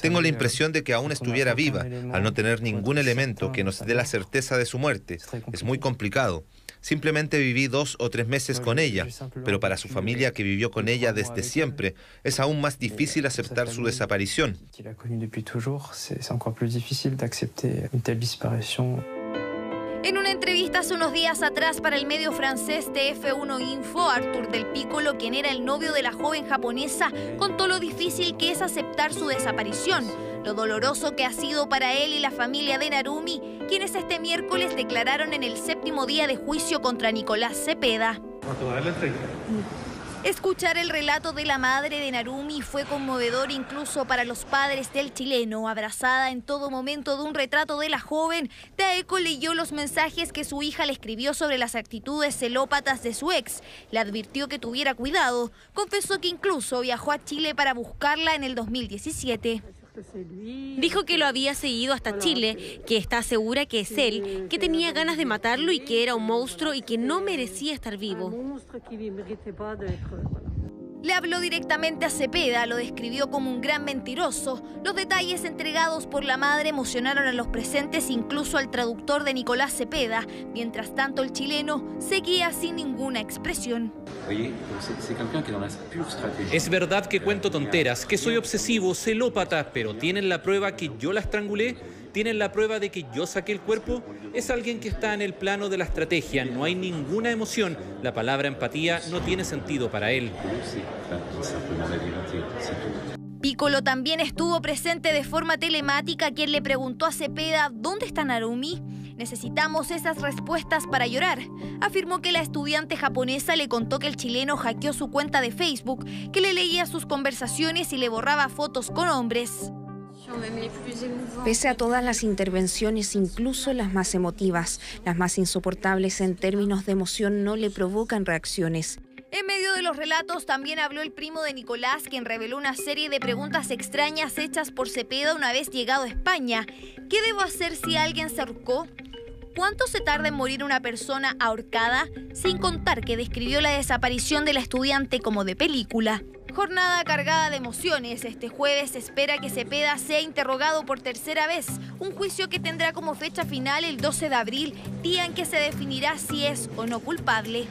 Tengo la impresión de que aún estuviera viva, al no tener ningún elemento que nos dé la certeza de su muerte. Es muy complicado. Simplemente viví dos o tres meses con ella, pero para su familia que vivió con ella desde siempre, es aún más difícil aceptar su desaparición. En una entrevista hace unos días atrás para el medio francés TF1 Info, Arthur Del Piccolo, quien era el novio de la joven japonesa, contó lo difícil que es aceptar su desaparición, lo doloroso que ha sido para él y la familia de Narumi, quienes este miércoles declararon en el séptimo día de juicio contra Nicolás Cepeda. Escuchar el relato de la madre de Narumi fue conmovedor incluso para los padres del chileno. Abrazada en todo momento de un retrato de la joven, Taeko leyó los mensajes que su hija le escribió sobre las actitudes celópatas de su ex. Le advirtió que tuviera cuidado. Confesó que incluso viajó a Chile para buscarla en el 2017. Dijo que lo había seguido hasta Chile, que está segura que es él, que tenía ganas de matarlo y que era un monstruo y que no merecía estar vivo. Le habló directamente a Cepeda, lo describió como un gran mentiroso. Los detalles entregados por la madre emocionaron a los presentes, incluso al traductor de Nicolás Cepeda. Mientras tanto, el chileno seguía sin ninguna expresión. Es verdad que cuento tonteras, que soy obsesivo, celópata, pero ¿tienen la prueba que yo la estrangulé? ¿Tienen la prueba de que yo saqué el cuerpo? Es alguien que está en el plano de la estrategia, no hay ninguna emoción. La palabra empatía no tiene sentido para él. Piccolo también estuvo presente de forma telemática, quien le preguntó a Cepeda, ¿dónde está Narumi? Necesitamos esas respuestas para llorar. Afirmó que la estudiante japonesa le contó que el chileno hackeó su cuenta de Facebook, que le leía sus conversaciones y le borraba fotos con hombres. Pese a todas las intervenciones, incluso las más emotivas, las más insoportables en términos de emoción, no le provocan reacciones. En medio de los relatos también habló el primo de Nicolás, quien reveló una serie de preguntas extrañas hechas por Cepeda una vez llegado a España. ¿Qué debo hacer si alguien se ahorcó? ¿Cuánto se tarda en morir una persona ahorcada? Sin contar que describió la desaparición de la estudiante como de película. Jornada cargada de emociones. Este jueves se espera que Cepeda sea interrogado por tercera vez. Un juicio que tendrá como fecha final el 12 de abril, día en que se definirá si es o no culpable.